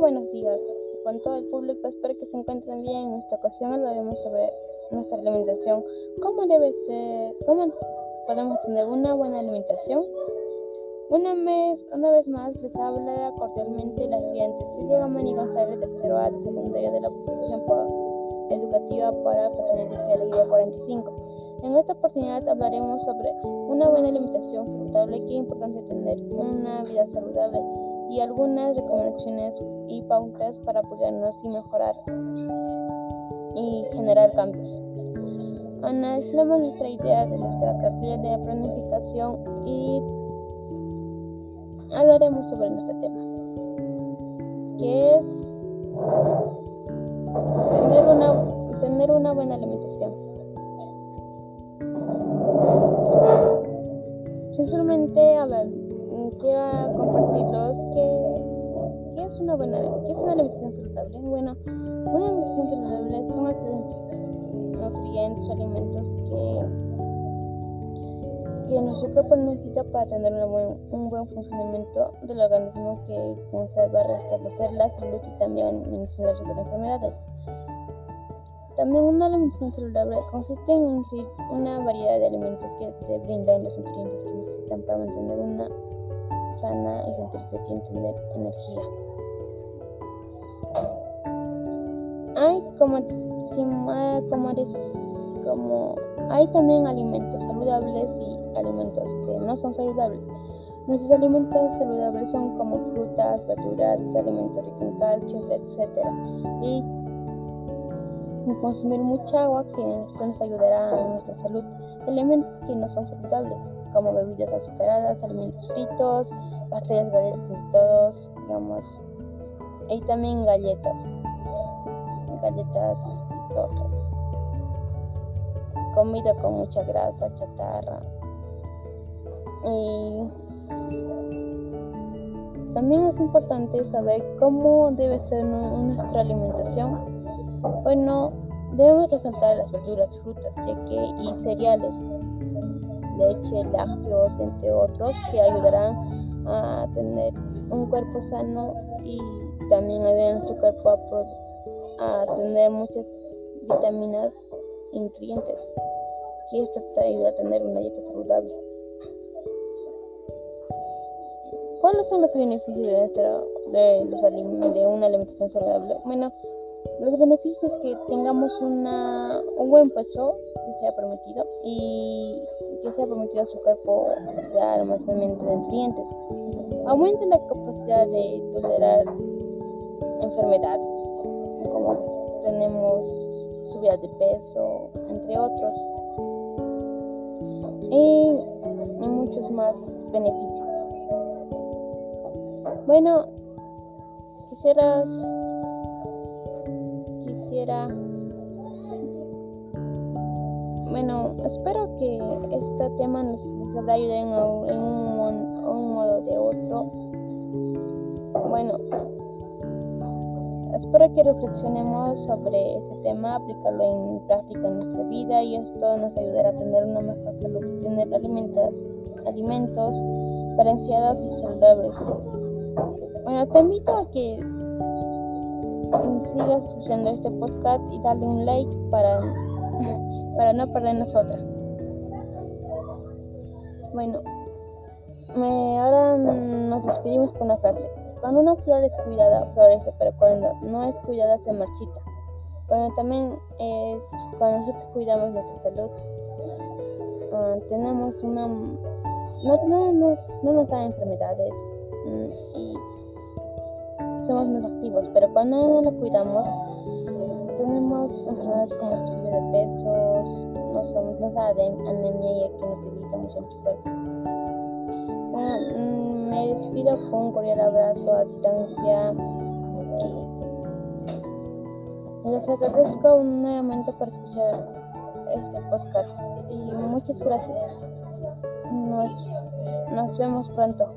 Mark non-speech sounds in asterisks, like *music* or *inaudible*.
buenos días con todo el público. Espero que se encuentren bien. En esta ocasión hablaremos sobre nuestra alimentación. ¿Cómo debe ser? ¿Cómo podemos tener una buena alimentación? Una vez, una vez más les habla cordialmente la siguiente Silvia Gómez González, tercero A de secundaria de la Institución Educativa para Profesionales de la 45. En esta oportunidad hablaremos sobre una buena alimentación saludable, qué importante tener una vida saludable y algunas recomendaciones y pautas para apoyarnos y mejorar y generar cambios. Analicemos nuestra idea de nuestra cartilla de planificación y hablaremos sobre nuestro tema, que es tener una, tener una buena alimentación. Simplemente hablar, quiero una qué es una alimentación saludable. Bueno, una alimentación saludable son nutrientes, alimentos que que nuestro cuerpo necesita para tener buen, un buen funcionamiento del organismo que conserva, restablecer la salud y también minimizar las enfermedades. También una alimentación saludable consiste en incluir una variedad de alimentos que te brindan los nutrientes que necesitan para mantener una sana y sentirse bien, tener energía. Como, como, hay también alimentos saludables y alimentos que no son saludables. Nuestros alimentos saludables son como frutas, verduras, alimentos ricos en calcios, etc. Y consumir mucha agua que esto nos ayudará a nuestra salud. Alimentos que no son saludables, como bebidas azucaradas, alimentos fritos, pasteles, galletas todos, digamos. Y también galletas, galletas tortas. Comida con mucha grasa, chatarra, y también es importante saber cómo debe ser nuestra alimentación. Bueno, debemos resaltar las verduras, frutas, y cereales, leche, lácteos, entre otros, que ayudarán a tener un cuerpo sano y también ayudarán a nuestro cuerpo a, a tener muchas vitaminas y nutrientes, que esto te ayuda a tener una dieta saludable. ¿Cuáles son los beneficios de, de, una alimentación saludable? Bueno, los beneficios es que tengamos una, un buen peso que sea permitido y que sea permitido a su cuerpo de almacenamiento de nutrientes. Aumenta la capacidad de tolerar enfermedades, como tenemos subida de peso, entre otros, y muchos más beneficios. Bueno, quisieras, quisiera, bueno, espero que este tema nos, nos habrá ayudado en, un, un modo de otro. Bueno, espero que reflexionemos sobre ese tema, aplicarlo en práctica en nuestra vida y esto nos ayudará a tener una mejor salud y tener alimentos, balanceados y saludables. Bueno, te invito a que sigas escuchando este podcast y darle un like para, *laughs* para no perdernos otra. Bueno, ahora nos despedimos con una frase. Cuando una flor es cuidada, florece, pero cuando no es cuidada, se marchita. Bueno, también es cuando nosotros cuidamos nuestra salud, ah, tenemos una. No tenemos, no nos dan enfermedades mm, y somos más activos, pero cuando no lo cuidamos, tenemos enfermedades como subida de pesos, no somos, nos da anemia y aquí nos debilita mucho nuestro cuerpo. Bueno, mm, me despido con un cordial abrazo a distancia y les agradezco nuevamente por escuchar este podcast y muchas gracias. Nos, nos vemos pronto.